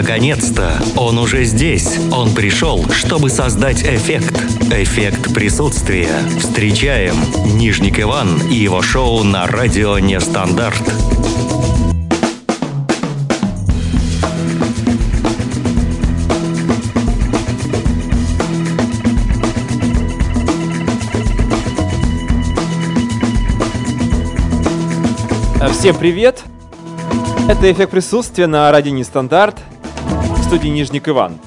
Наконец-то! Он уже здесь. Он пришел, чтобы создать эффект. Эффект присутствия. Встречаем Нижник Иван и его шоу на радио «Нестандарт». Всем привет! Это эффект присутствия на радио Нестандарт студии Нижник Иван.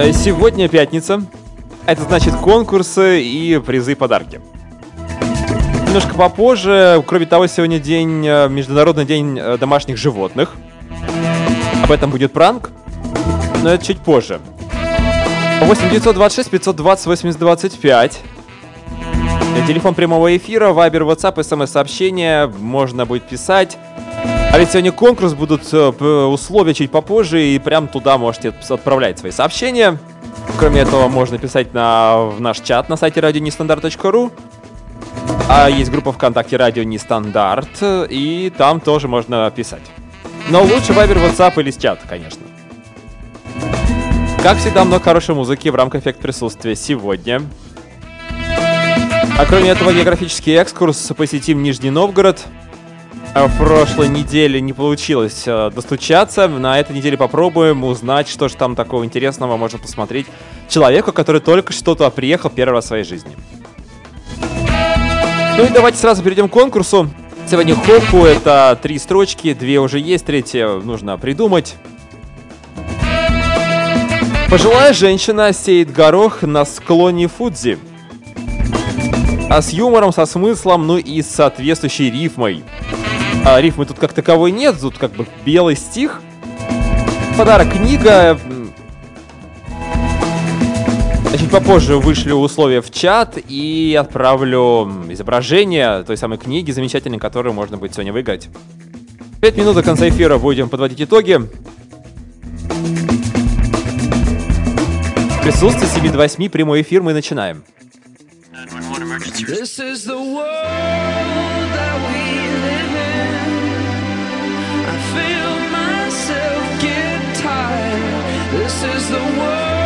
Э, Сегодня пятница. Это значит конкурсы и призы и подарки. Немножко попозже, кроме того, сегодня день, э, Международный день э, домашних животных. Об этом будет пранк, но это чуть позже. 8 926 520 80 25. Телефон прямого эфира, вайбер, ватсап, смс-сообщения, можно будет писать. А ведь сегодня конкурс, будут э, условия чуть попозже, и прям туда можете отправлять свои сообщения. Кроме этого, можно писать на, в наш чат на сайте радионестандарт.ру. А есть группа ВКонтакте «Радио Нестандарт», и там тоже можно писать. Но лучше вайбер, ватсап или с чата, конечно. Как всегда, много хорошей музыки в рамках эффект присутствия сегодня. А кроме этого, географический экскурс посетим Нижний Новгород – в прошлой неделе не получилось э, достучаться. На этой неделе попробуем узнать, что же там такого интересного можно посмотреть человеку, который только что туда приехал первый раз в своей жизни. Ну и давайте сразу перейдем к конкурсу. Сегодня хопу это три строчки, две уже есть, третья нужно придумать. Пожилая женщина сеет горох на склоне Фудзи. А с юмором, со смыслом, ну и с соответствующей рифмой. А, рифмы тут как таковой нет, тут как бы белый стих. Подарок книга. Чуть попозже вышлю условия в чат и отправлю изображение той самой книги замечательной, которую можно будет сегодня выиграть. Пять минут до конца эфира будем подводить итоги. Присутствие 7 до 8, прямой эфир, мы начинаем. This is the world that we feel myself get tired. This is the world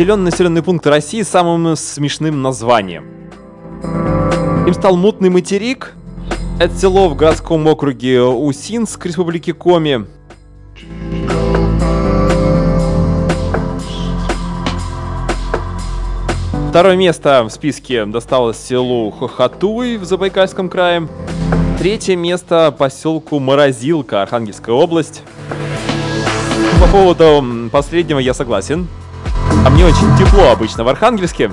определен населенный пункт России с самым смешным названием. Им стал Мутный материк. Это село в городском округе Усинск Республики Коми. Второе место в списке досталось селу Хохотуй в Забайкальском крае. Третье место поселку Морозилка, Архангельская область. По поводу последнего я согласен. А мне очень тепло обычно в Архангельске.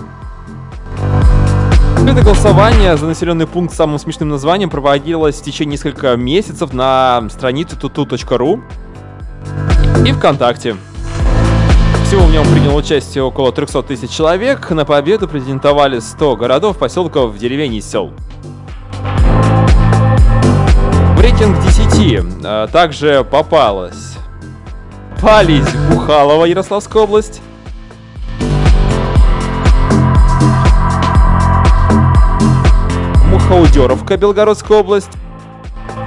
Это голосование за населенный пункт с самым смешным названием проводилось в течение нескольких месяцев на странице tutu.ru и ВКонтакте. Всего в нем приняло участие около 300 тысяч человек. На победу претендовали 100 городов, поселков, деревень и сел. В рейтинг 10 а, также попалась Пались Бухалова, Ярославская область, Хаудеровка, Белгородская область.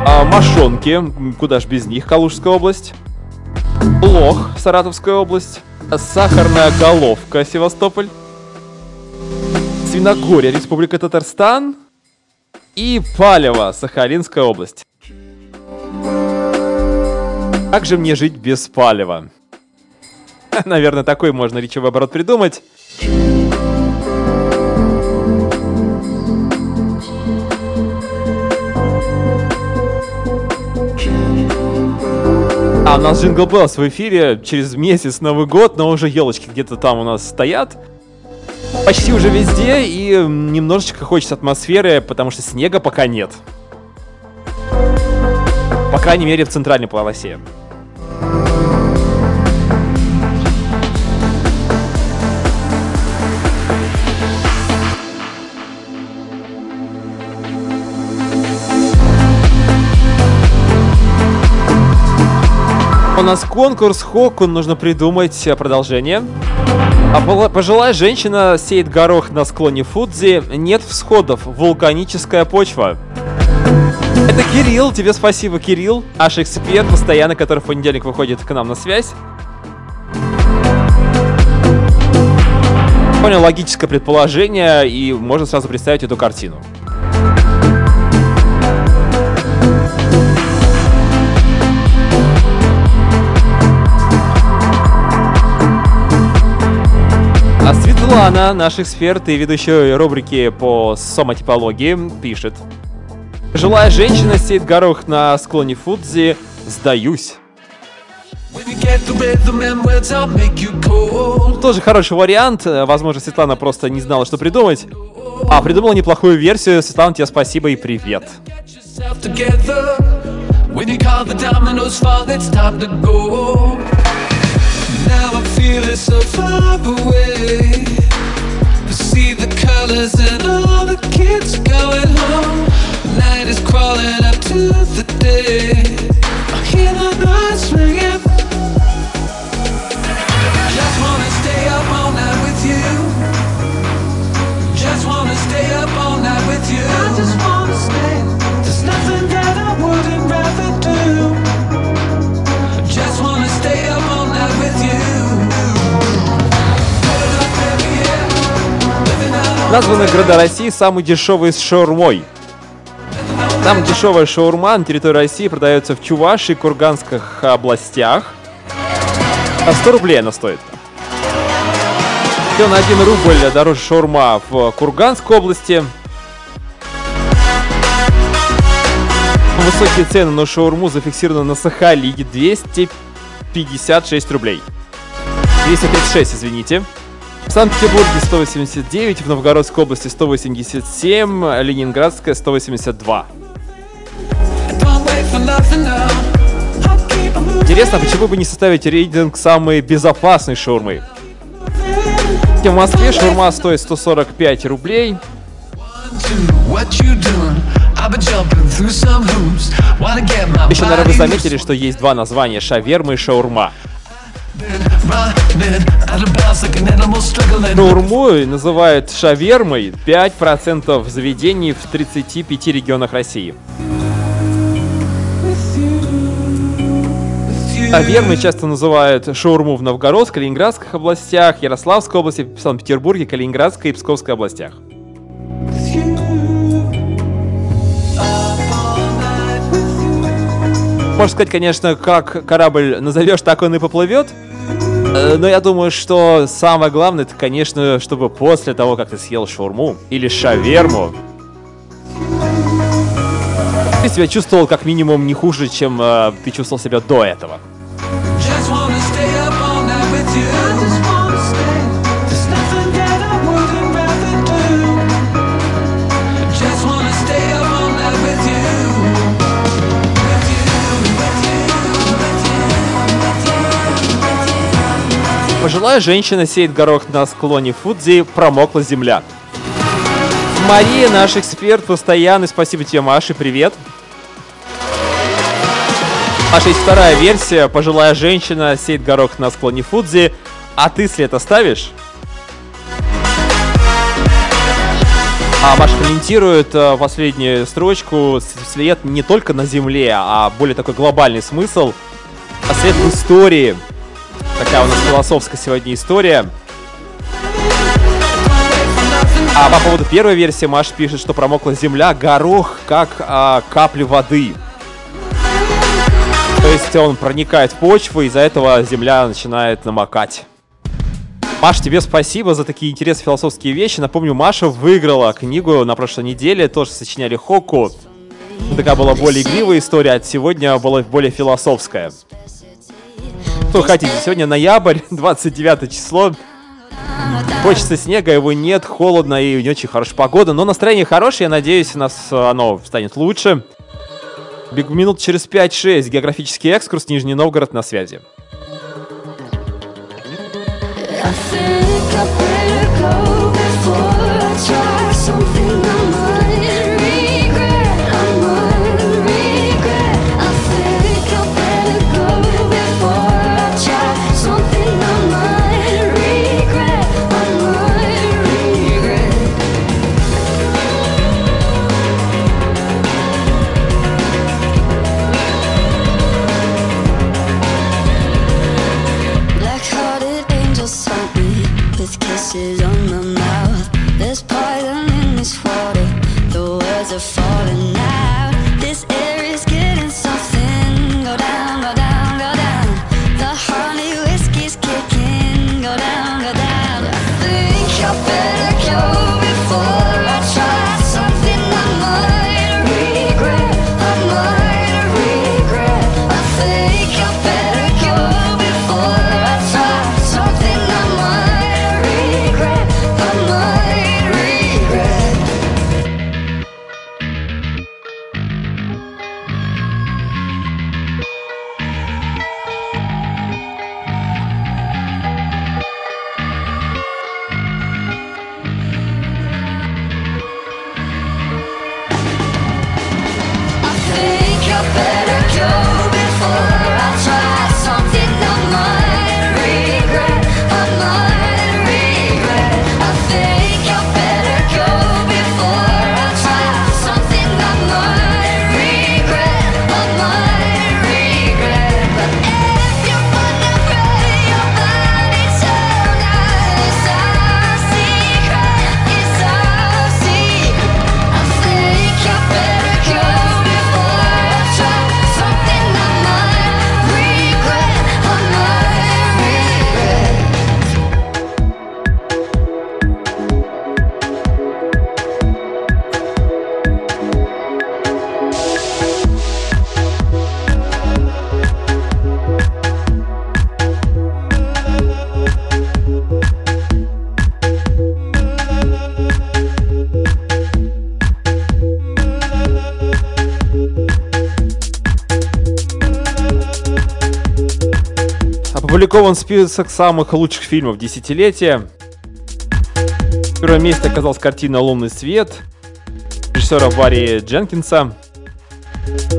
А, Машонки, куда ж без них, Калужская область. Лох, Саратовская область. Сахарная головка, Севастополь. Свиногорье, Республика Татарстан. И Палево, Сахалинская область. Как же мне жить без палева? Наверное, такой можно речевой оборот придумать. А, у нас Jingle Bells в эфире через месяц Новый год, но уже елочки где-то там у нас стоят. Почти уже везде, и немножечко хочется атмосферы, потому что снега пока нет. По крайней мере, в центральной полосе. Нас конкурс Хоку, нужно придумать э, продолжение. А пожилая женщина сеет горох на склоне Фудзи. Нет всходов, вулканическая почва. Это Кирилл, тебе спасибо, Кирилл. Наш эксперт, постоянно, который в понедельник выходит к нам на связь. Понял логическое предположение, и можно сразу представить эту картину. А Светлана, наш эксперт и ведущая рубрики по сомотипологии, пишет. Жилая женщина сеет горох на склоне Фудзи. Сдаюсь. Тоже хороший вариант. Возможно, Светлана просто не знала, что придумать. А, придумала неплохую версию. Светлана, тебе спасибо и привет. When you call the dominoes fall, it's time to go. Now feel it so far away. I see the colors and all the kids going home. Night is crawling up to the day. I hear the noise ringing. Just wanna stay up all night with you. Just wanna stay up all night with you. I just wanna Названы города России самый дешевый с шаурмой. Самая дешевая шаурма на территории России продается в Чувашии, Курганских областях. А 100 рублей она стоит. Все на 1 рубль дороже шаурма в Курганской области. Высокие цены на шаурму зафиксированы на Сахалине 256 рублей. 236, извините. В Санкт-Петербурге 189, в Новгородской области 187, Ленинградская 182. Интересно, а почему бы не составить рейтинг самой безопасной шаурмы? В Москве шаурма стоит 145 рублей. Еще, наверное, вы заметили, что есть два названия – шаверма и шаурма. Шаурму называют шавермой 5% заведений в 35 регионах России. Шавермой часто называют шаурму в Новгородской, Калининградских областях, Ярославской области, Санкт-Петербурге, Калининградской и Псковской областях. Можно сказать, конечно, как корабль назовешь, так он и поплывет. Э, но я думаю, что самое главное, это, конечно, чтобы после того, как ты съел шаурму или шаверму, ты себя чувствовал как минимум не хуже, чем э, ты чувствовал себя до этого. Пожилая женщина сеет горох на склоне Фудзи, промокла земля. Мария, наш эксперт постоянный. Спасибо тебе, Маша, привет. Маша, есть вторая версия. Пожилая женщина сеет горох на склоне Фудзи. А ты след оставишь? А Маша комментирует э, последнюю строчку. След не только на Земле, а более такой глобальный смысл. А след в истории. Такая у нас философская сегодня история. А по поводу первой версии Маш пишет, что промокла земля, горох как а, капли воды. То есть он проникает в почву, из-за этого земля начинает намокать. Маш, тебе спасибо за такие интересные философские вещи. Напомню, Маша выиграла книгу на прошлой неделе, тоже сочиняли Хоку. Такая была более игривая история, а сегодня была более философская. Что хотите, сегодня ноябрь, 29 число. Хочется снега, его нет, холодно и не очень хорошая погода. Но настроение хорошее, я надеюсь, у нас оно станет лучше. Бегу минут через 5-6. Географический экскурс, Нижний Новгород на связи. Опубликован список самых лучших фильмов десятилетия. В первом месте оказалась картина «Лунный свет» режиссера Барри Дженкинса.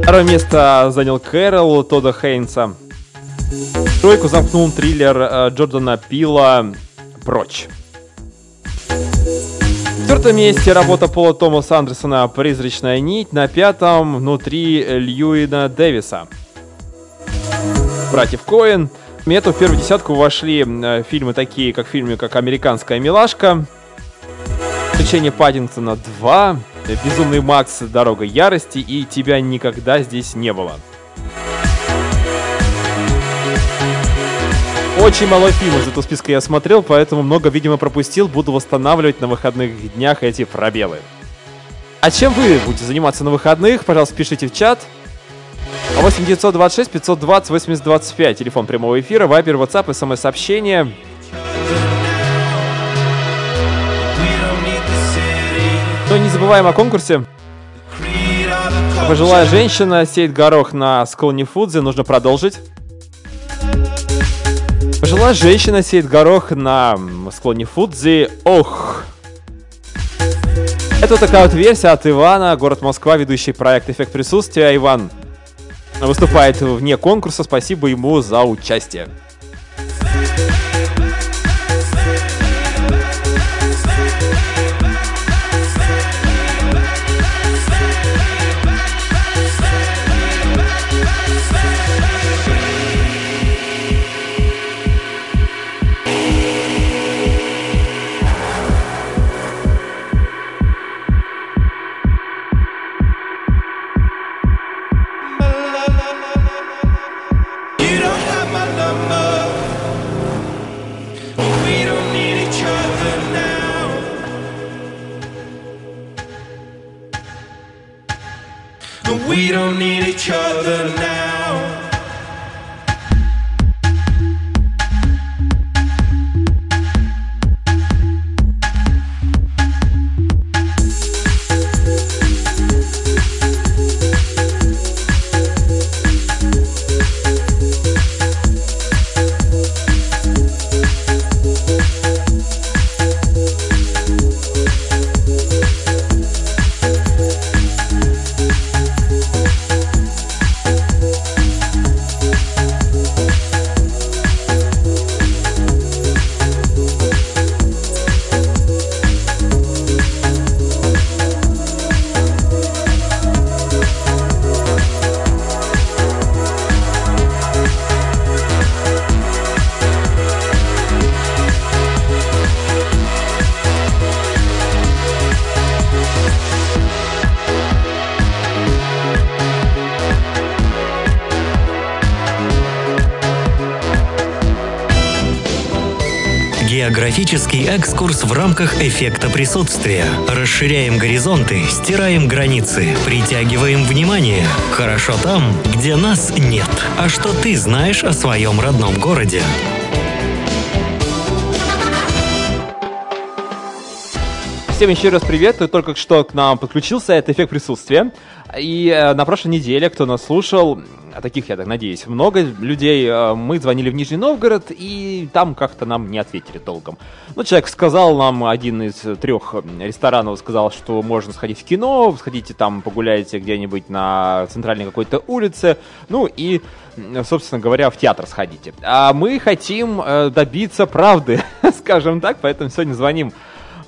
Второе место занял Кэрол Тода Хейнса. Тройку замкнул триллер э, Джордана Пила «Прочь». В четвертом месте работа Пола Томаса Андерсона «Призрачная нить». На пятом «Внутри Льюина Дэвиса». Братьев Коэн. В эту в первую десятку вошли э, фильмы такие, как фильмы, как «Американская милашка», «Приключения Паддингтона 2», «Безумный Макс. Дорога ярости» и «Тебя никогда здесь не было». Очень мало фильмов из этого списка я смотрел, поэтому много, видимо, пропустил. Буду восстанавливать на выходных днях эти пробелы. А чем вы будете заниматься на выходных? Пожалуйста, пишите в чат. 8 926 520 80 25. Телефон прямого эфира, вайбер, ватсап, смс-сообщение. Но не забываем о конкурсе. Пожилая женщина сеет горох на склоне Фудзи. Нужно продолжить. Пожилая женщина сеет горох на склоне Фудзи. Ох! Это такая вот версия от Ивана, город Москва, ведущий проект «Эффект присутствия». Иван выступает вне конкурса. Спасибо ему за участие. Other now. Географический экскурс в рамках эффекта присутствия. Расширяем горизонты, стираем границы, притягиваем внимание. Хорошо там, где нас нет. А что ты знаешь о своем родном городе? Всем еще раз привет, кто только что к нам подключился, это эффект присутствия. И э, на прошлой неделе, кто нас слушал, а таких, я так надеюсь, много людей, э, мы звонили в Нижний Новгород, и там как-то нам не ответили толком. Ну, человек сказал нам, один из трех ресторанов сказал, что можно сходить в кино, сходите там, погуляйте где-нибудь на центральной какой-то улице, ну и, собственно говоря, в театр сходите. А мы хотим э, добиться правды, скажем так, поэтому сегодня звоним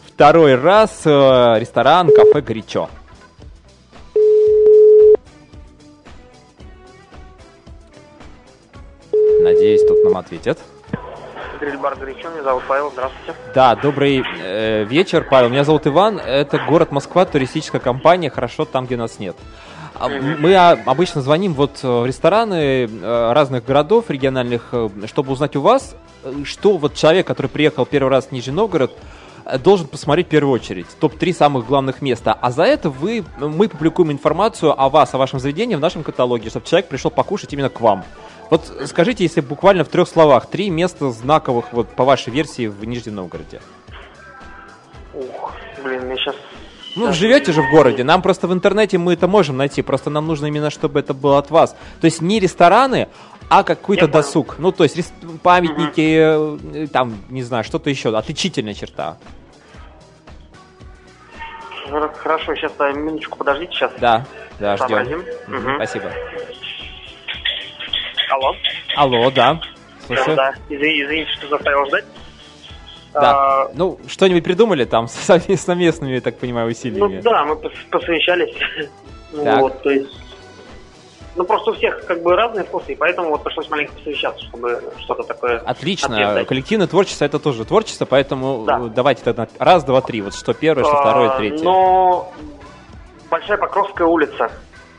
второй раз э, ресторан «Кафе Горячо». Надеюсь, тут нам ответят. Гриль-бар «Горячо», меня зовут Павел, здравствуйте. Да, добрый э, вечер, Павел. Меня зовут Иван. Это город Москва, туристическая компания «Хорошо там, где нас нет». А Мы а, обычно звоним вот э, в рестораны э, разных городов региональных, э, чтобы узнать у вас, что вот человек, который приехал первый раз в Нижний Новгород, должен посмотреть в первую очередь. Топ-3 самых главных места. А за это вы, мы публикуем информацию о вас, о вашем заведении в нашем каталоге, чтобы человек пришел покушать именно к вам. Вот скажите, если буквально в трех словах, три места знаковых, вот по вашей версии, в Нижнем Новгороде. Ух, блин, мне сейчас... Ну, живете же в городе, нам просто в интернете мы это можем найти, просто нам нужно именно, чтобы это было от вас. То есть не рестораны, а какой-то досуг. Ну, то есть памятники, э, там, не знаю, что-то еще, отличительная черта. Хор- Хорошо, сейчас э, минуточку подождите, сейчас. Да, да, Сообразим. ждем. Мгм. Спасибо. Алло. Алло, да. Слушаю. Да, извини- извините, что заставил ждать. Да. А, Ну, что-нибудь придумали там с совме- совместными, я так понимаю, ну усилиями? да, мы пос- посовещались. Так. Вот, то есть... Ну, просто у всех как бы разные вкусы, и поэтому вот пришлось маленько посовещаться, чтобы что-то такое... Отлично. Коллективное творчество это тоже творчество, поэтому Да. э, давайте тогда раз, два, три. Вот что первое, что второе, А, третье. Но Большая Покровская улица.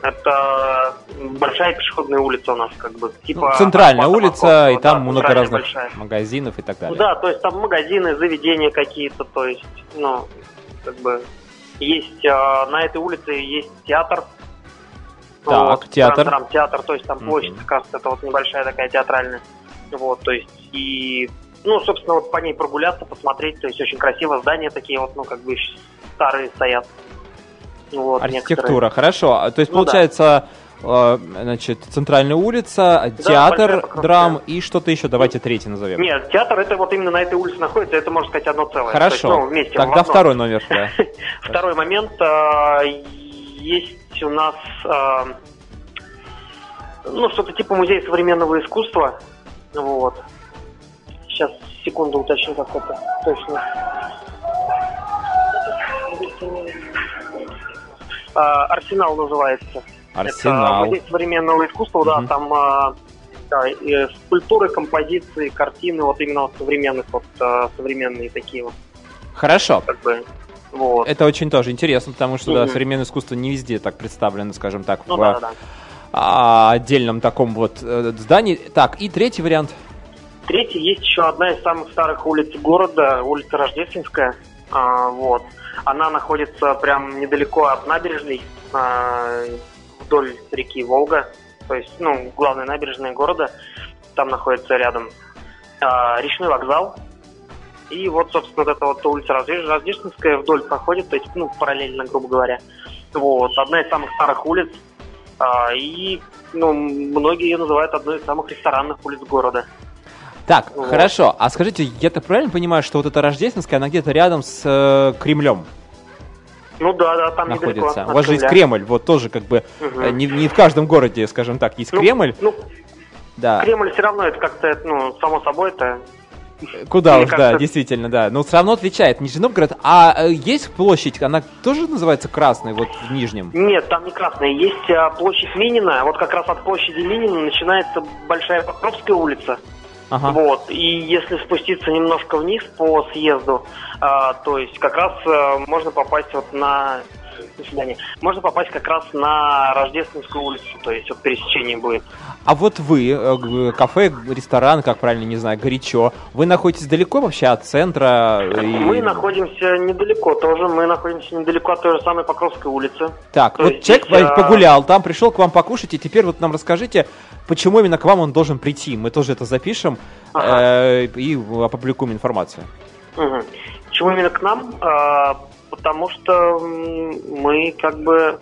Это большая пешеходная улица у нас, как бы, Ну, типа... центральная Арбата, улица, и там да, много центральная разных большая. магазинов и так Ну далее. да, то есть там магазины, заведения какие-то, то есть, ну, как бы, есть, а, на этой улице есть театр. Так, театр. Там театр, то есть там площадь как раз это вот небольшая такая театральная. Вот, то есть, и, ну, собственно, вот по ней прогуляться, посмотреть, то есть очень красиво, здания такие вот, ну, как бы старые стоят. Вот, Архитектура, хорошо. А, То есть, Ну да. получается, э, значит, центральная улица, Большая театр, драм и что-то еще. Давайте третий назовем. некоторые. Нет, театр это вот именно на этой улице находится, это, можно сказать, одно целое. То есть, Хорошо. ну, вместе, Тогда второй номер. да. Второй момент. а, Есть у нас а, ну, что-то типа музея современного искусства. Вот. Сейчас, секунду, уточню, как это точно. А, Арсенал называется. Это Арсенал. музей современного искусства, да, Мгм. там а, да, и скульптуры, композиции, картины, вот именно вот современных, вот а, современные такие вот, Хорошо. как бы, вот. Это очень тоже интересно, потому что да, Мгм. современное искусство не везде так представлено, скажем так, Ну в да, да, да. а, отдельном таком вот э, здании. Так, и третий вариант. Третий, есть еще одна из самых старых улиц города, улица Рождественская. А, вот. Она находится прям недалеко от набережной, а, вдоль реки Волга. То есть, ну, главная набережная города, там находится рядом а, речной вокзал. И вот, собственно, вот эта вот улица Рожде- Рождественская вдоль проходит, то есть, ну, параллельно, грубо говоря. Вот, одна из самых старых улиц. А, и, ну, многие ее называют одной из самых ресторанных улиц города. Так, Вот. хорошо. А скажите, я-то правильно понимаю, что вот эта рождественская, она где-то рядом с э, Кремлем Ну да, да, там недалеко. находится? от У вас же есть. Кремль, вот тоже как бы э, не, не в каждом городе, скажем так, есть Ну, Кремль. Ну, Да. Кремль все равно это как-то, ну, само собой это. Куда мне уж, да, кажется- действительно, да. Но все равно отличает Нижний Новгород. А э, есть площадь, она тоже называется Красной, вот в Нижнем? Нет, там не красная. Есть а, площадь Минина. Вот как раз от площади Минина начинается Большая Покровская улица. Ага. Вот. И если спуститься немножко вниз по съезду, а, то есть как раз а, можно попасть вот на свидания. Можно попасть как раз на Рождественскую улицу, то есть вот пересечение будет. А вот вы, э, кафе, ресторан, как правильно, не знаю, горячо, вы находитесь далеко вообще от центра? и- Мы находимся недалеко тоже, мы находимся недалеко от той же самой Покровской улицы. Так, То вот человек здесь, а, погулял, там пришел к вам покушать, и теперь вот нам расскажите, почему именно к вам он должен прийти. Мы тоже это запишем Ага. э, и опубликуем информацию. Мгм. Почему именно к нам? А, потому что мы как бы,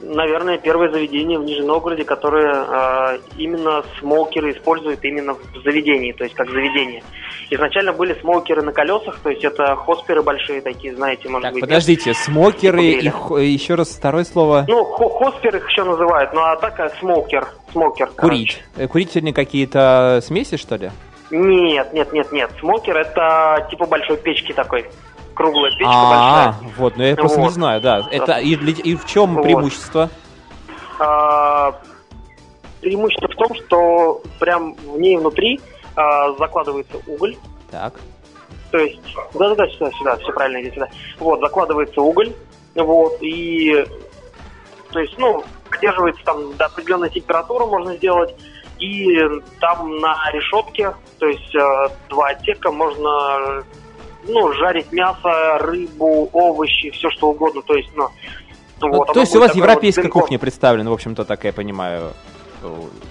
наверное, первое заведение в Нижнем Новгороде, которое а, именно смокеры используют именно в заведении, то есть как заведение. Изначально были смокеры на колесах, то есть это хосперы большие такие, знаете, может Так, быть. подождите, смокеры и хо- еще раз второе слово. Ну, хо- хоспер их еще называют, ну а так как смокер, смокер. Курить. Э, Курительные какие-то смеси, что ли? Нет, нет, нет, нет. Смокер это типа большой печки такой. Круглая печка А, большая. вот, ну я просто не Вот. знаю, да. Это и, для- и в чем Вот. преимущество? А, преимущество в том, что прям в ней внутри а, закладывается уголь. Так. То есть, да-да-да, сюда, сюда, все правильно, иди сюда. Вот, закладывается уголь, вот, и, то есть, ну, поддерживается там до определенной температуры можно сделать, и там на решетке, то есть, э, два отсека можно, ну, жарить мясо, рыбу, овощи, все что угодно, то есть, ну, Ну, вот, то есть у вас вот европейская дымком. кухня представлена, в общем-то, так я понимаю.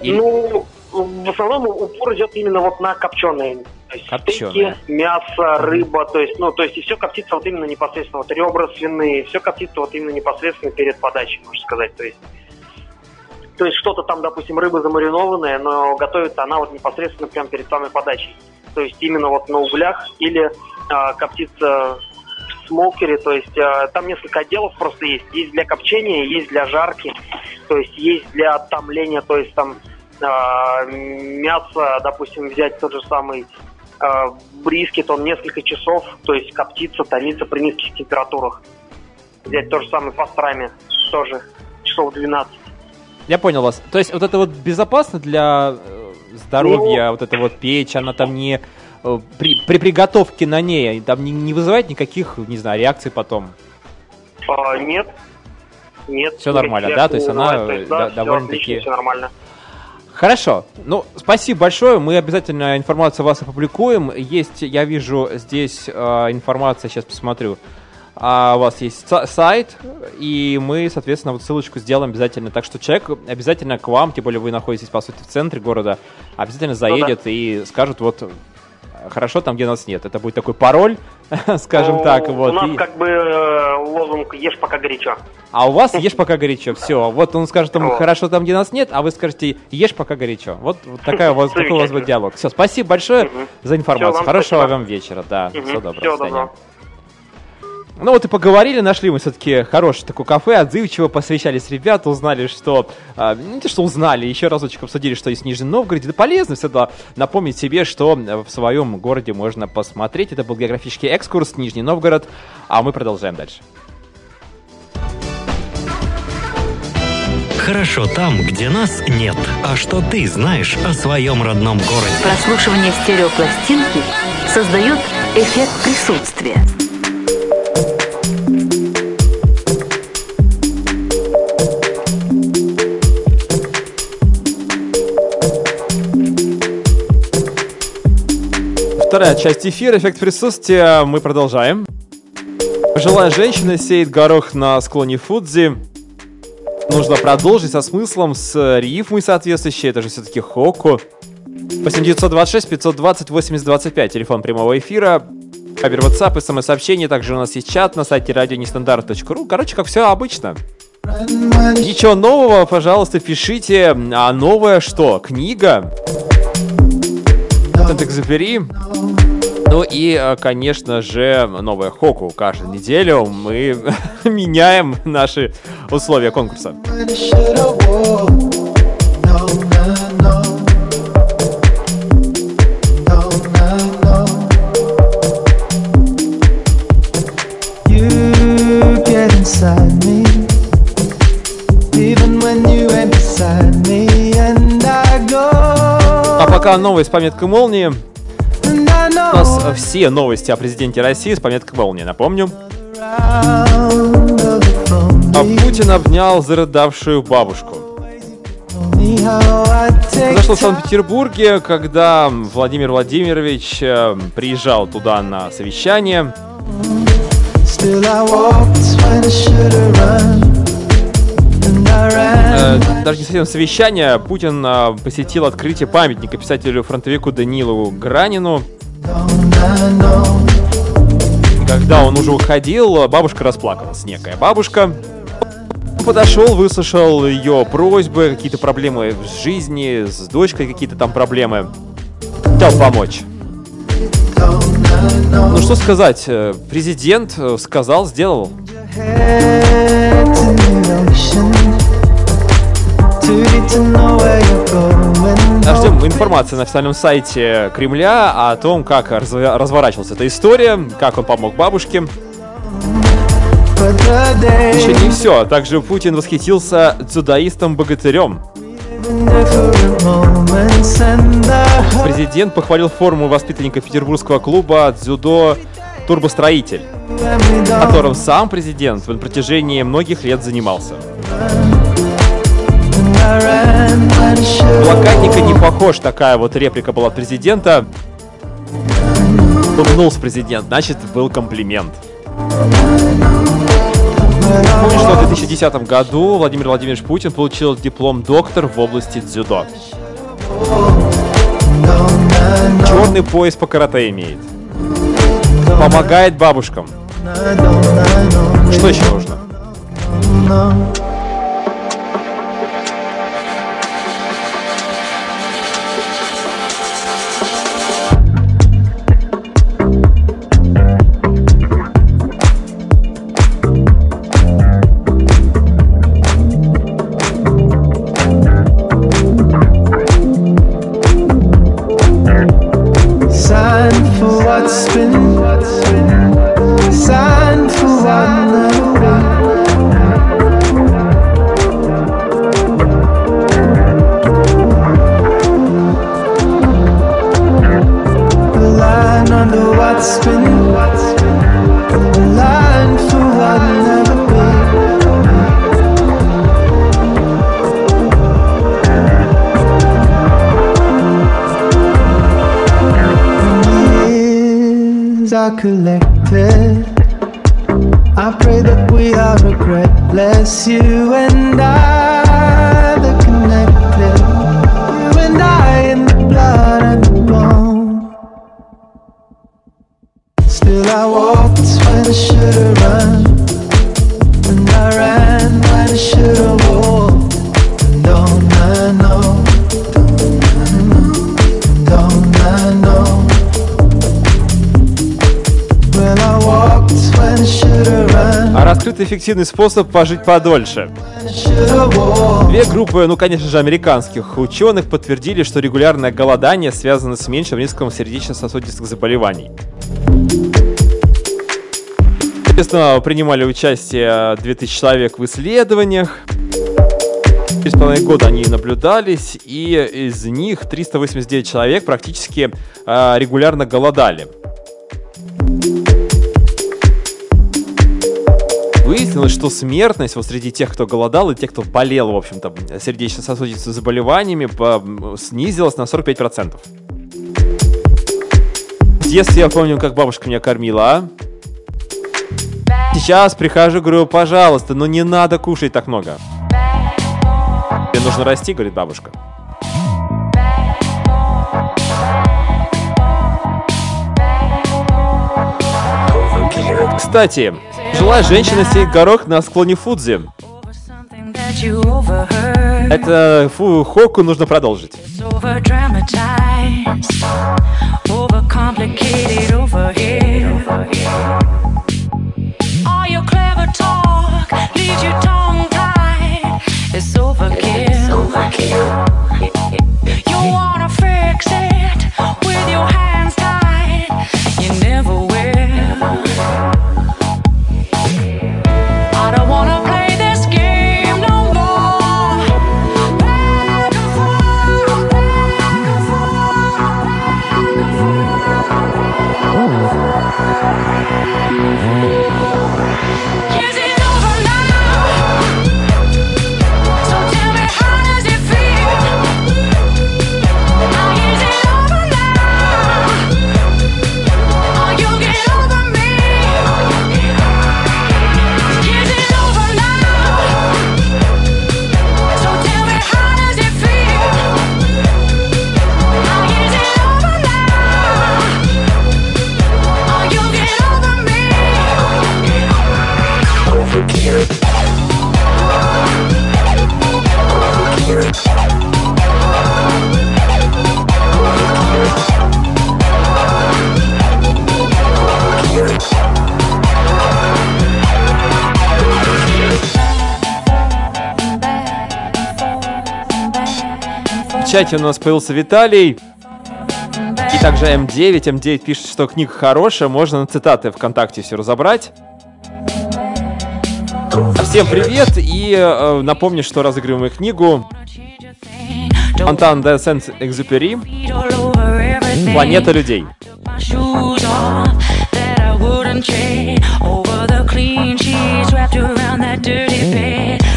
Или- Ну, в основном упор идет именно вот на копченые. То есть Копченые. стейки, мясо, рыба, то есть, ну, то есть и все коптится вот именно непосредственно, вот ребра свиные, все коптится вот именно непосредственно перед подачей, можно сказать, то есть. То есть что-то там, допустим, рыба замаринованная, но готовится она вот непосредственно прямо перед самой подачей. То есть именно вот на углях или э, коптится в смокере. То есть э, там несколько отделов просто есть. Есть для копчения, есть для жарки, то есть есть для томления, то есть там э, мясо, допустим, взять тот же самый э, брискет, он несколько часов, то есть коптится, томится при низких температурах. Взять то же самое пастрами, тоже часов 12. Я понял вас. То есть вот это вот безопасно для э, здоровья, вот эта вот печь, она там не э, при, при приготовке на ней там не, не вызывает никаких, не знаю, реакций потом. А, нет. Нет. Всё нормально, да? То есть она, да, довольно-таки- всё нормально. Хорошо. Ну, спасибо большое. Мы обязательно информацию вас опубликуем. Есть, я вижу здесь э, информация, сейчас посмотрю. А у вас есть са- сайт, и мы, соответственно, вот ссылочку сделаем обязательно. Так что человек обязательно к вам, тем более вы находитесь, по сути, в центре города, обязательно заедет и скажет, вот, хорошо там, где нас нет. Это будет такой пароль, скажем Ну, так. Вот, У нас и- как бы э, лозунг «Ешь пока горячо». А у вас ешь пока горячо. Все. Вот он скажет там хорошо там, где нас нет, а вы скажете ешь пока горячо. Вот, вот такая у вас, такой у вас будет диалог. Все, спасибо большое за информацию. Хорошего вам вечера. Да, всего доброго. Свидания. доброго. Ну вот и поговорили, нашли мы все-таки хорошее такое кафе, отзывчиво посвящались ребята, узнали, что... а, не то, что узнали, еще разочек обсудили, что есть в Нижнем Новгороде. Да полезно всегда напомнить себе, что э, в своем городе можно посмотреть. Это был географический экскурс Нижний Новгород, а мы продолжаем дальше. Хорошо там, где нас нет. А что ты знаешь о своем родном городе? Прослушивание стереопластинки создает эффект присутствия. Вторая часть эфира, эффект присутствия. Мы продолжаем. Пожилая женщина сеет горох на склоне Фудзи. Нужно продолжить со смыслом, с рифмой соответствующей. Это же все-таки Хоку. 8926 520 8025. Телефон прямого эфира. Кабер WhatsApp, смс-сообщение. Также у нас есть чат на сайте радионестандарт.ру. Короче, как все обычно. Ничего нового, пожалуйста, пишите. А новое что? Книга? Сент-Экзюпери. Ну и, э, конечно же, новая Хоку. Каждую неделю мы меняем наши условия конкурса. Пока новость с пометкой молнии. У нас все новости о президенте России с пометкой молнии. Напомню. А Путин обнял зарыдавшую бабушку. Произошло в Санкт-Петербурге, когда Владимир Владимирович э, приезжал туда на совещание. Still I walked when I run, I ran. Э, даже не совсем совещание, Путин э, посетил открытие памятника писателю-фронтовику Данилу Гранину. Когда он уже уходил, бабушка расплакалась, некая бабушка. Подошел, выслушал ее просьбы, какие-то проблемы в жизни, с дочкой какие-то там проблемы. Хотел помочь. Ну что сказать, э, президент э, сказал, сделал. Ждем информации на официальном сайте Кремля о том, как разворачивалась эта история, как он помог бабушке. Еще не все. Также Путин восхитился дзюдоистом-богатырем. Президент похвалил форму воспитанника петербургского клуба «Дзюдо Турбостроитель», которым сам президент на протяжении многих лет занимался. Блокадника не похож, такая вот реплика была от президента. Улыбнулся президент, значит, был комплимент. Помню, что в 2010 году Владимир Владимирович Путин получил диплом доктор в области дзюдо. Черный пояс по карате имеет. Помогает бабушкам. Что еще нужно? Collected. I pray that we are regretless, you эффективный способ пожить подольше. Две группы, ну, конечно же, американских ученых подтвердили, что регулярное голодание связано с меньшим риском сердечно-сосудистых заболеваний. Соответственно, принимали участие 2000 человек в исследованиях. Через половиной года они наблюдались, и из них 389 человек практически а, регулярно голодали. Выяснилось, что смертность вот среди тех, кто голодал, и тех, кто болел, в общем-то, сердечно-сосудистыми заболеваниями, снизилась на 45%. В детстве я помню, как бабушка меня кормила, а? Сейчас прихожу, говорю, пожалуйста, но не надо кушать так много. Тебе нужно расти, говорит бабушка. Кстати, жила женщина сеять горох на склоне Фудзи. Это фу, хоку нужно продолжить. over dramatized, overcomplicated over чате у нас появился Виталий. И также М9. М9 пишет, что книга хорошая, можно на цитаты ВКонтакте все разобрать. Всем привет и э, напомню, что разыгрываем книгу Антан де Сент-Экзюпери «Планета людей». over the clean sheets wrapped around that dirty bed.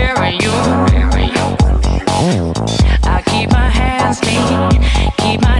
I you. I keep my hands clean, keep my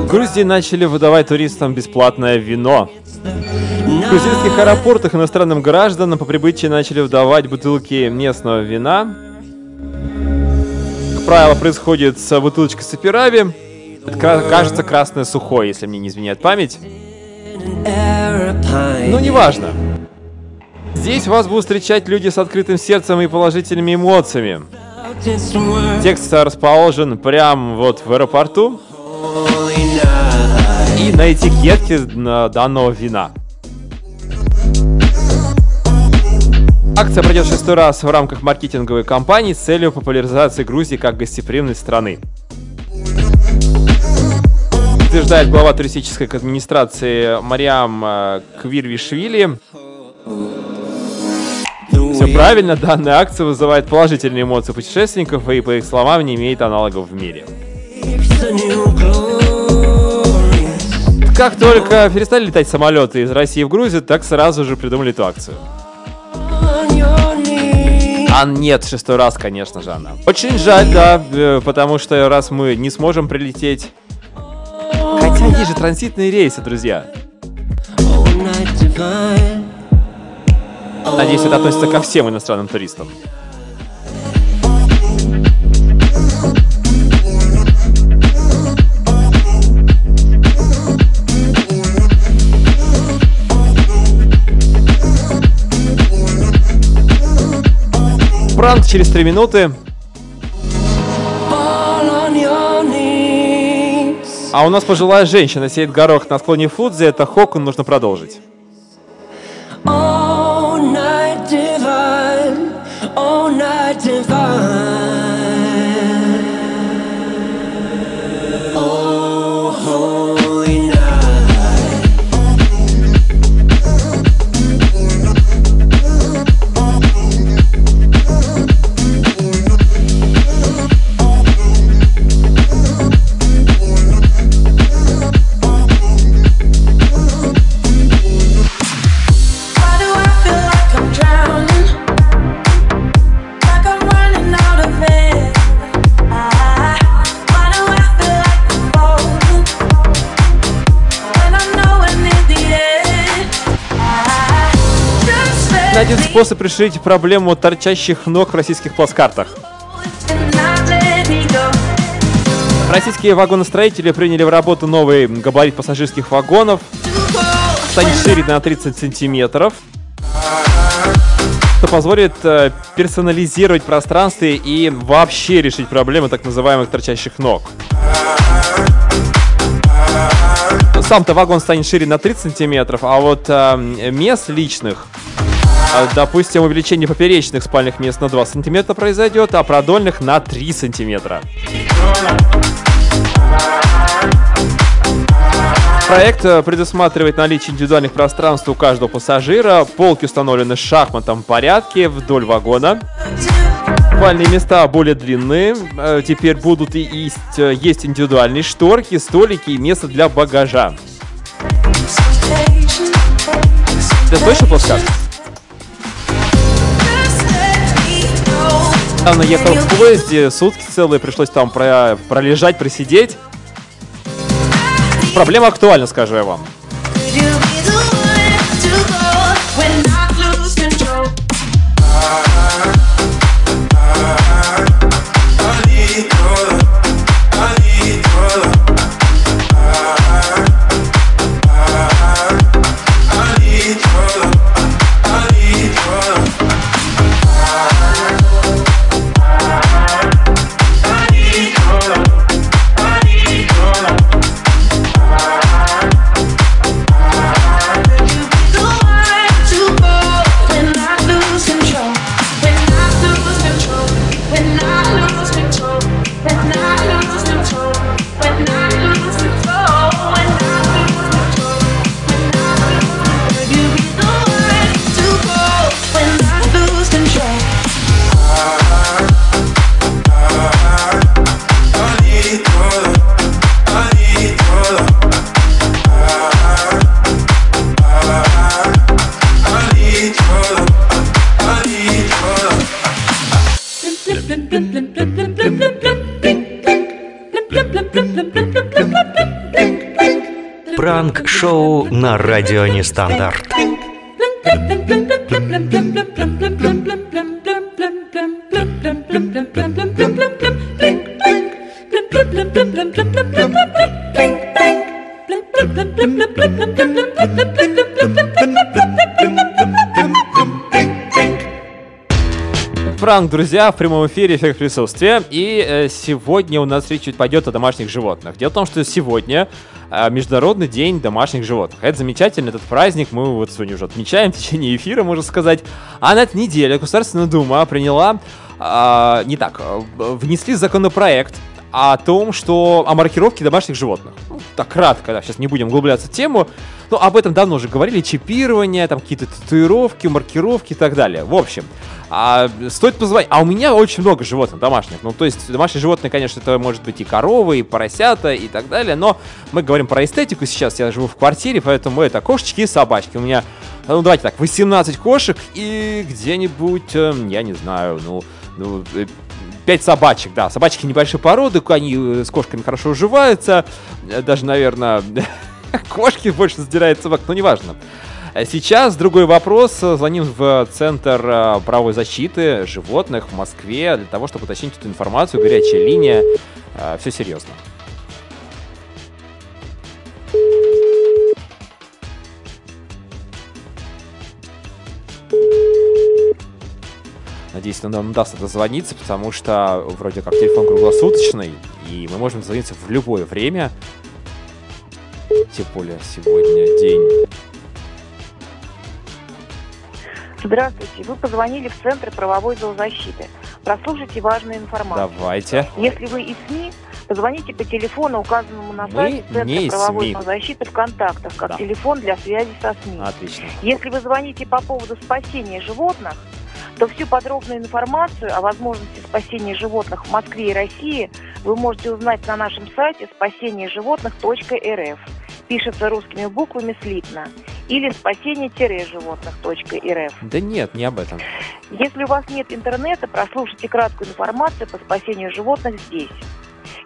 В Грузии начали выдавать туристам бесплатное вино. В грузинских аэропортах иностранным гражданам по прибытии начали выдавать бутылки местного вина. Как правило, происходит с бутылочкой сапирави. Это, кажется, красное сухое, если мне не изменяет память. Но неважно. Здесь вас будут встречать люди с открытым сердцем и положительными эмоциями. Текст расположен прямо вот в аэропорту и на этикетке данного вина. Акция пройдет шестой раз в рамках маркетинговой кампании с целью популяризации Грузии как гостеприимной страны. Утверждает глава туристической администрации Мариам э, Квирвишвили. Все правильно, данная акция вызывает положительные эмоции путешественников и, по их словам, не имеет аналогов в мире. Как только перестали летать самолеты из России в Грузию, так сразу же придумали эту акцию. А нет, шестой раз, конечно же, она. Очень жаль, да, э, потому что раз мы не сможем прилететь... Хотя есть же транзитные рейсы, друзья. Надеюсь, это относится ко всем иностранным туристам. Пранк через три минуты. А у нас пожилая женщина сеет горох на склоне Фудзи. Это Хокун, нужно продолжить. All night divine, all night divine. Способ решить проблему торчащих ног в российских плацкартах. Российские вагоностроители приняли в работу новый габарит пассажирских вагонов. Станет шире на 30 сантиметров. Что позволит э, персонализировать пространство и вообще решить проблемы так называемых торчащих ног. Сам-то вагон станет шире на 30 сантиметров, а вот э, мест личных, допустим, увеличение поперечных спальных мест на 2 сантиметра произойдет, а продольных на 3 сантиметра. Проект э, предусматривает наличие индивидуальных пространств у каждого пассажира. Полки установлены в шахматном порядке вдоль вагона. Спальные места более длинные. Э, Теперь будут и есть, э, есть индивидуальные шторки, столики и место для багажа. Это точно плацкарт? Недавно ехал в поезде, сутки целые, пришлось там про- пролежать, просидеть. Проблема актуальна, скажу я вам. Пранк-шоу на радио Нестандарт. Пранк, друзья, в прямом эфире эффект присутствия. И э, сегодня у нас речь пойдет о домашних животных. Дело в том, что сегодня э, Международный день домашних животных. Это замечательно, этот праздник мы вот сегодня уже отмечаем в течение эфира, можно сказать. А на этой неделе Государственная Дума приняла, э, не так, э, внесли законопроект о том, что о маркировке домашних животных. Ну, так кратко, да, сейчас не будем углубляться в тему. Но об этом давно уже говорили, чипирование, там какие-то татуировки, маркировки и так далее. В общем, а, стоит позвонить. А у меня очень много животных домашних. Ну, то есть, домашние животные, конечно, это может быть и коровы, и поросята, и так далее. Но мы говорим про эстетику сейчас. Я живу в квартире, поэтому это кошечки и собачки. У меня, ну, давайте так, 18 кошек и где-нибудь, э, я не знаю, ну, ну, э, 5 собачек, да. Собачки небольшой породы, они э, с кошками хорошо уживаются. Э, Даже, наверное, кошки больше задирают собак, но неважно. Э, Сейчас другой вопрос. Звоним в Центр правовой защиты животных в Москве для того, чтобы уточнить эту информацию. Горячая линия. Все серьезно. Надеюсь, нам удастся дозвониться, потому что вроде как телефон круглосуточный, и мы можем дозвониться в любое время. Тем более сегодня день. Здравствуйте, вы позвонили в Центр правовой зоозащиты. Прослушайте важную информацию. Давайте. Если вы из СМИ, позвоните по телефону, указанному на Мы сайте Центра не из правовой СМИ. зоозащиты в контактах, как Да. телефон для связи со СМИ. Отлично. Если вы звоните по поводу спасения животных, то всю подробную информацию о возможности спасения животных в Москве и России вы можете узнать на нашем сайте спасениеживотных.рф. Пишется русскими буквами слитно. Или спасение-животных.рф. Да нет, не об этом. Если у вас нет интернета, прослушайте краткую информацию по спасению животных здесь.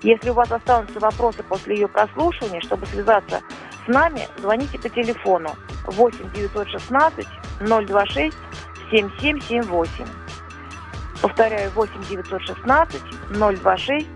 Если у вас останутся вопросы после ее прослушивания, чтобы связаться с нами, звоните по телефону 8 916 026 7778. Повторяю, 8 916 026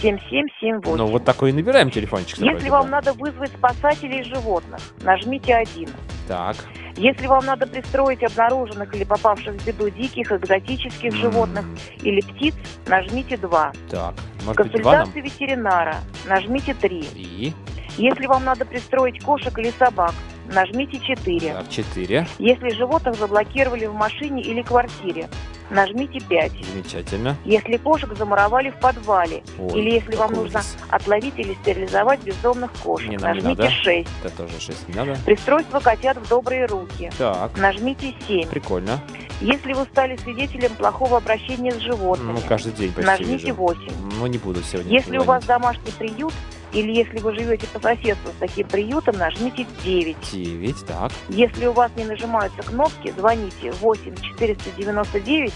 7778. Ну вот такой и набираем телефончик. Если вам надо вызвать спасателей животных, нажмите 1. Так, Если вам надо пристроить обнаруженных или попавших в беду диких, экзотических М. животных или птиц, нажмите 2. так. Может быть, два нам? Консультации ветеринара, нажмите 3. И? Если вам надо пристроить кошек или собак, нажмите 4. Так, четыре. Если животных заблокировали в машине или квартире, нажмите 5. Замечательно. Если кошек замуровали в подвале, Ой, или если вам какой нужно ужас. отловить или стерилизовать бездомных кошек, Не, нам не нажмите надо. 6. Это тоже шесть не надо. Пристройство котят в добрые руки, Так, нажмите 7. прикольно. Если вы стали свидетелем плохого обращения с животными, Ну, каждый день почти нажмите вижу. 8. Ну, не буду сегодня Если у вас домашний приют, или если вы живете по соседству с таким приютом, нажмите 9. Девять, так. Если у вас не нажимаются кнопки, звоните 8 499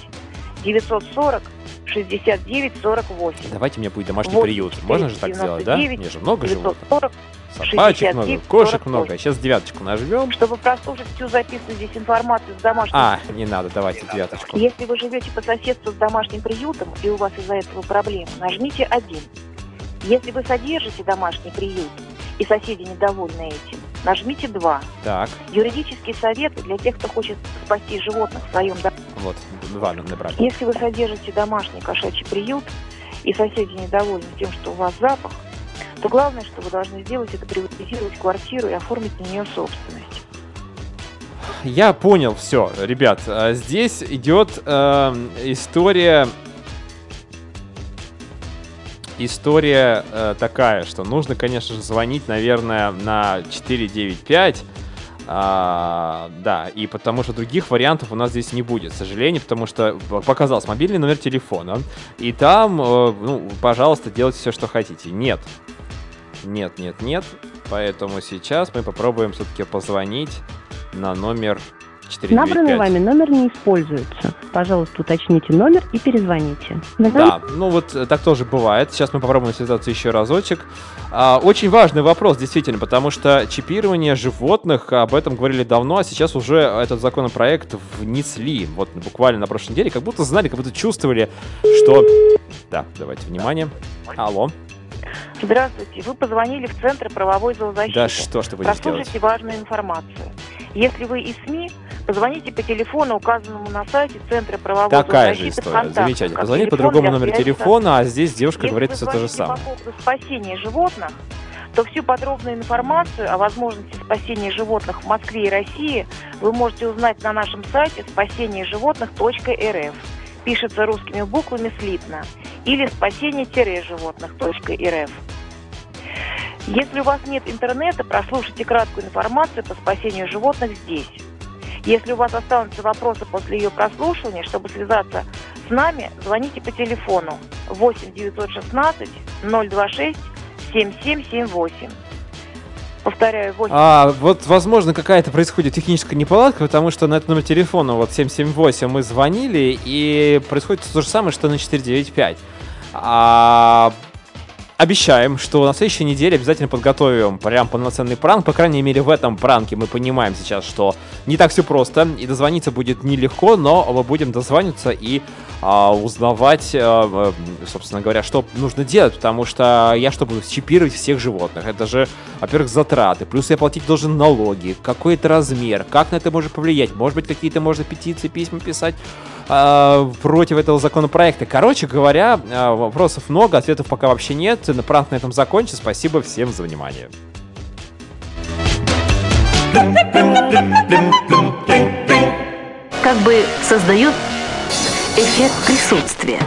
940 69 48. Давайте у меня будет домашний приют. Можно же так сделать, да? 99, Мне же много животных. 940. Собачек много, 69, кошек 48. много. Сейчас девяточку нажмем. Чтобы прослушать всю записанную здесь информацию с домашним А, не надо, давайте девяточку. Если вы живете по соседству с домашним приютом и у вас из-за этого проблемы, нажмите 1. Если вы содержите домашний приют и соседи недовольны этим, нажмите 2. Так, Юридические советы для тех, кто хочет спасти животных в своем доме. вот, два нам набрали. Если вы содержите домашний кошачий приют и соседи недовольны тем, что у вас запах, то главное, что вы должны сделать, это приватизировать квартиру и оформить на нее собственность. Я понял все, ребят. а, Здесь идет эм, история. История э, такая, что нужно, конечно же, звонить, наверное, на 495. А, да, и потому что других вариантов у нас здесь не будет, к сожалению, потому что показался мобильный номер телефона, и там, э, ну, пожалуйста, делайте все, что хотите. Нет. Нет, нет, нет. Поэтому сейчас мы попробуем все-таки позвонить на номер Набранный 4995. вами номер не используется. Пожалуйста, уточните номер и перезвоните. Да, ну вот э, так тоже бывает. Сейчас мы попробуем связаться еще разочек. А, очень важный вопрос, действительно, потому что чипирование животных, об этом говорили давно, а сейчас уже этот законопроект внесли. Вот буквально на прошлой неделе, как будто знали, как будто чувствовали, что... Да, давайте, внимание. Алло. Здравствуйте. Вы позвонили в Центр правовой зоозащиты. Да что ж ты будешь Прослушайте делать? важную информацию. Если вы из СМИ, позвоните по телефону, указанному на сайте Центра правовой Такая же история. Замечательно. как Позвонить по другому номеру телефона, а здесь девушка Если говорит вы все то же самое. по поводу спасения животных, то всю подробную информацию о возможности спасения животных в Москве и России вы можете узнать на нашем сайте спасениеживотных.рф. Пишется русскими буквами слитно. Или спасение-животных.рф. Если у вас нет интернета, прослушайте краткую информацию по спасению животных здесь. Если у вас останутся вопросы после ее прослушивания, чтобы связаться с нами, звоните по телефону 8 916 026 7778. Повторяю, 8 А, вот, возможно, какая-то происходит техническая неполадка, потому что на этот номер телефона, вот 778, мы звонили, и происходит то же самое, что на 495. А, обещаем, что на следующей неделе обязательно подготовим прям полноценный пранк. По крайней мере, в этом пранке мы понимаем сейчас, что не так все просто, и дозвониться будет нелегко, но мы будем дозваниваться и а, узнавать, а, собственно говоря, что нужно делать, потому что я что буду чипировать всех животных? Это же, во-первых, затраты, плюс я платить должен налоги, какой это размер, как на это может повлиять, может быть, какие-то можно петиции, письма писать а, против этого законопроекта. Короче говоря, а, вопросов много, ответов пока вообще нет. На пранк на этом закончится. Спасибо всем за внимание. Как бы создает эффект присутствия.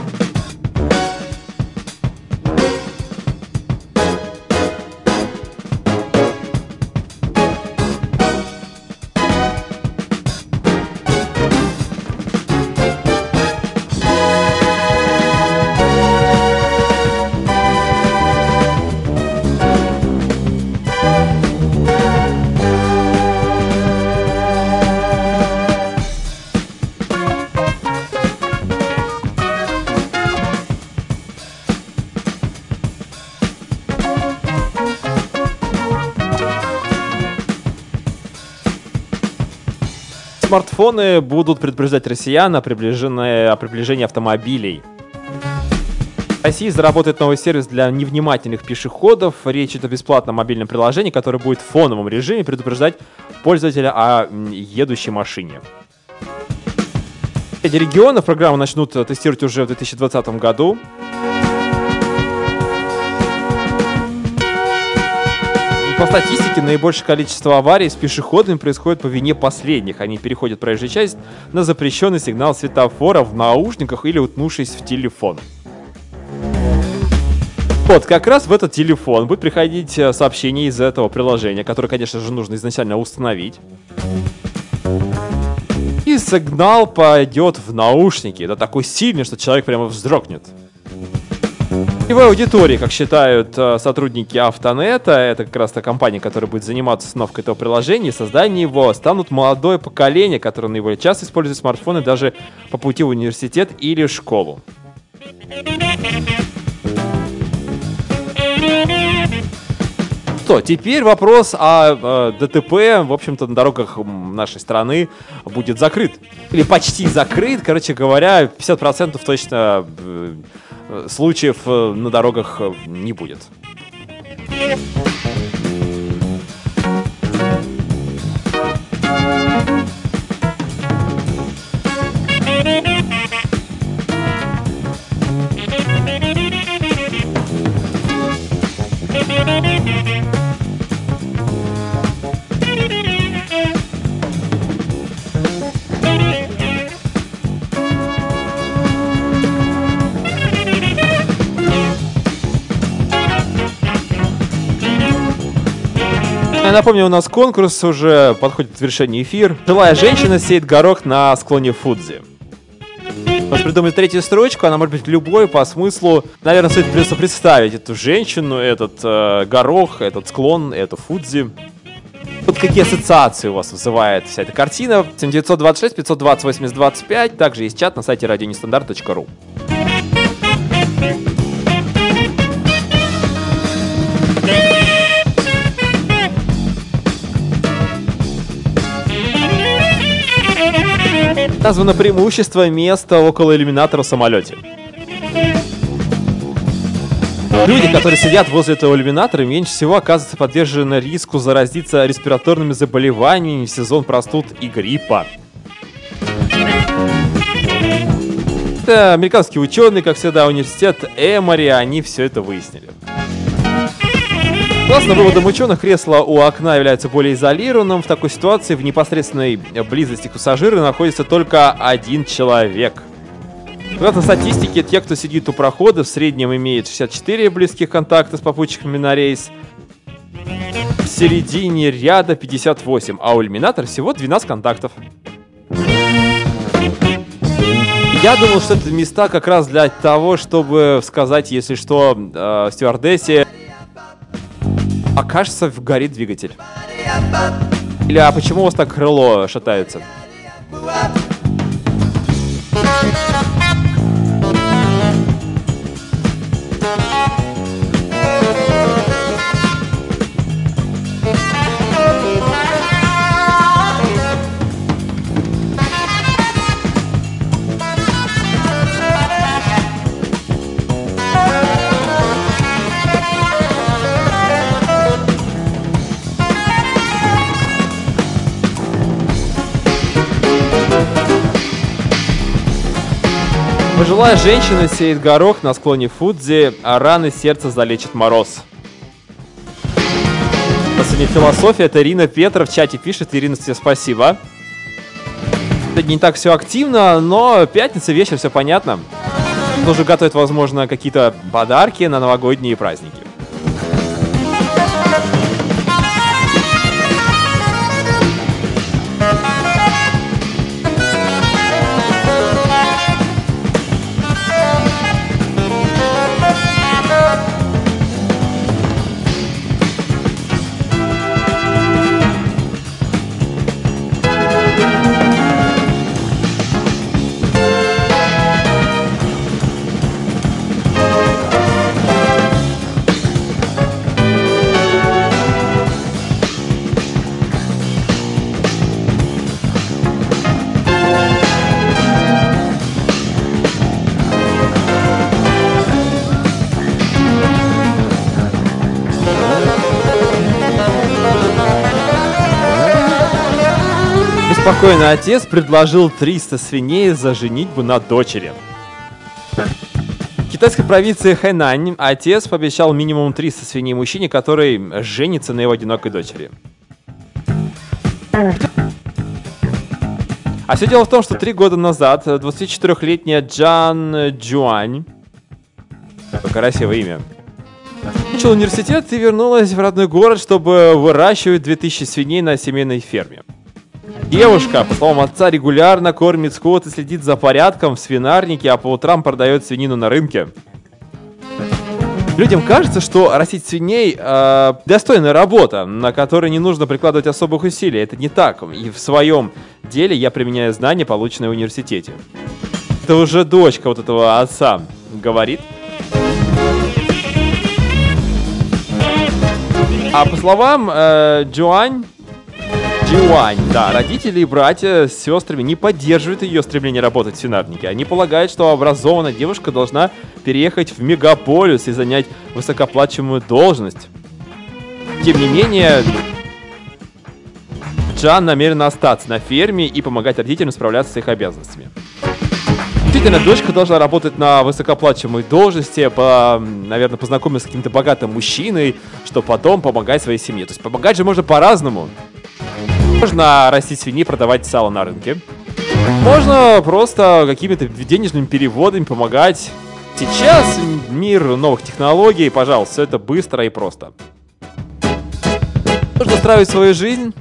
Смартфоны будут предупреждать россиян о приближении, о приближении автомобилей. В России заработает новый сервис для невнимательных пешеходов. Речь идет о бесплатном мобильном приложении, которое будет в фоновом режиме предупреждать пользователя о едущей машине. Эти регионы программу начнут э, тестировать уже в 2020 году. По статистике, наибольшее количество аварий с пешеходами происходит по вине последних. Они переходят проезжую часть на запрещенный сигнал светофора в наушниках или утнувшись в телефон. Вот, как раз в этот телефон будет приходить э, сообщение из этого приложения, которое, конечно же, нужно изначально установить. И сигнал пойдет в наушники. Это такой сильный, что человек прямо вздрогнет. В аудитории, как считают э, сотрудники Автонета, это как раз та компания, которая будет заниматься установкой этого приложения, и созданием его, станут молодое поколение, которое наиболее часто использует смартфоны даже по пути в университет или школу. Что, теперь вопрос о э, ДТП, в общем-то, на дорогах нашей страны будет закрыт. Или почти закрыт, короче говоря, 50% точно э, случаев э, на дорогах э, не будет. Напомню, у нас конкурс уже подходит к завершению эфир. Жилая женщина сеет горох на склоне Фудзи. Вот придумать третью строчку, она может быть любой по смыслу. Наверное, стоит просто представить эту женщину, этот э, горох, этот склон, эту Фудзи. Вот какие ассоциации у вас вызывает вся эта картина? 7926 520 80 25. Также есть чат на сайте радионестандарт.ру. Названо преимущество места около иллюминатора в самолете. Люди, которые сидят возле этого иллюминатора, меньше всего оказываются подвержены риску заразиться респираторными заболеваниями в сезон простуд и гриппа. Это американские ученые, как всегда, университет Эмори, они все это выяснили. Согласно выводам ученых, кресло у окна является более изолированным. В такой ситуации в непосредственной близости к пассажиру находится только один человек. Согласно статистике, те, кто сидит у прохода, в среднем имеет 64 близких контакта с попутчиками на рейс. В середине ряда 58, а у иллюминатора всего 12 контактов. Я думал, что это места как раз для того, чтобы сказать, если что, э, стюардессе окажется, горит двигатель. Или а почему у вас так крыло шатается? Пожилая женщина сеет горох на склоне Фудзи, а раны сердца залечит мороз. Последняя философия, это Ирина Петра в чате пишет. Ирина, тебе спасибо. Это не так все активно, но пятница, вечер, все понятно. Тоже готовят, возможно, какие-то подарки на новогодние праздники. Беспокойный отец предложил 300 свиней за женитьбу на дочери. В китайской провинции Хэнань отец пообещал минимум 300 свиней мужчине, который женится на его одинокой дочери. А все дело в том, что три года назад 24-летняя Джан Джуань, такое красивое имя, Закончила университет и вернулась в родной город, чтобы выращивать 2000 свиней на семейной ферме. Девушка, по словам отца, регулярно кормит скот и следит за порядком в свинарнике, а по утрам продает свинину на рынке. Людям кажется, что растить свиней э, достойная работа, на которой не нужно прикладывать особых усилий. Это не так. И в своем деле я применяю знания, полученные в университете. Это уже дочка вот этого отца говорит. А по словам э, Джоань, Джиуань, да, родители и братья с сестрами не поддерживают ее стремление работать в свинарнике. Они полагают, что образованная девушка должна переехать в мегаполис и занять высокоплачиваемую должность. Тем не менее, Джан намерена остаться на ферме и помогать родителям справляться с их обязанностями. Действительно, дочка должна работать на высокоплачиваемой должности, по, наверное, познакомиться с каким-то богатым мужчиной, чтобы потом помогать своей семье. То есть помогать же можно по-разному. Можно растить свиньи, продавать сало на рынке. Можно просто какими-то денежными переводами помогать. Сейчас мир новых технологий, пожалуйста, все это быстро и просто. Нужно устраивать свою жизнь.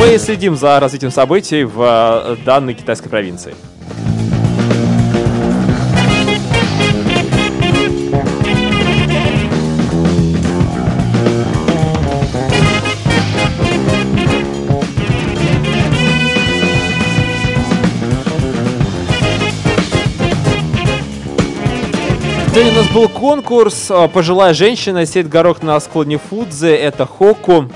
Мы следим за развитием событий в э, данной китайской провинции. Сегодня у нас был конкурс а, «Пожилая женщина. Сеть горох на склоне Фудзе». Это Хоку.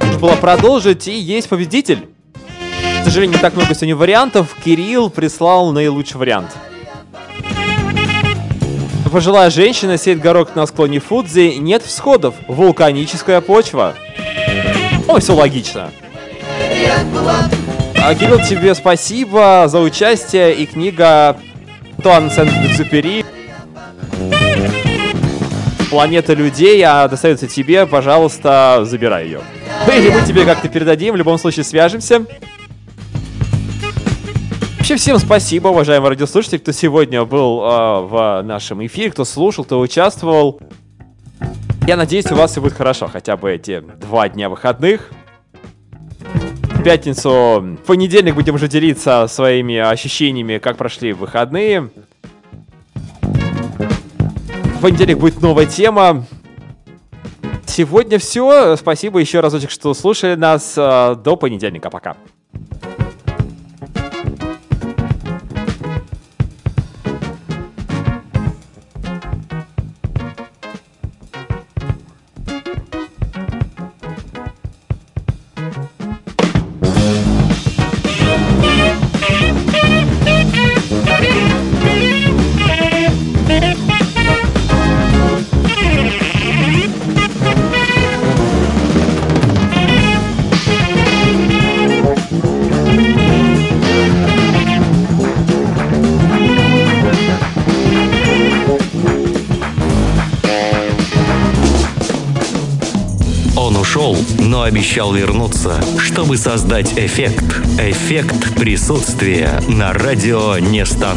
Нужно было продолжить, и есть победитель. К сожалению, не так много сегодня вариантов. Кирилл прислал наилучший вариант. Пожилая женщина, сеть горох на склоне Фудзи, нет всходов, вулканическая почва. Ой, все логично. А, Кирилл, тебе спасибо за участие и книга Туан Сент-Экзюпери «Планета людей», а достается тебе, пожалуйста, забирай ее. Или мы тебе как-то передадим, в любом случае свяжемся. Вообще всем спасибо, уважаемые радиослушатели, кто сегодня был э, в нашем эфире, кто слушал, кто участвовал. Я надеюсь, у вас все будет хорошо, хотя бы эти два дня выходных. В пятницу, в понедельник будем уже делиться своими ощущениями, как прошли выходные. В понедельник будет новая тема. Сегодня все. Спасибо еще разочек, что слушали нас. Э, До понедельника. Пока. Но обещал вернуться, чтобы создать эффект. Эффект присутствия на радио Нестандарт.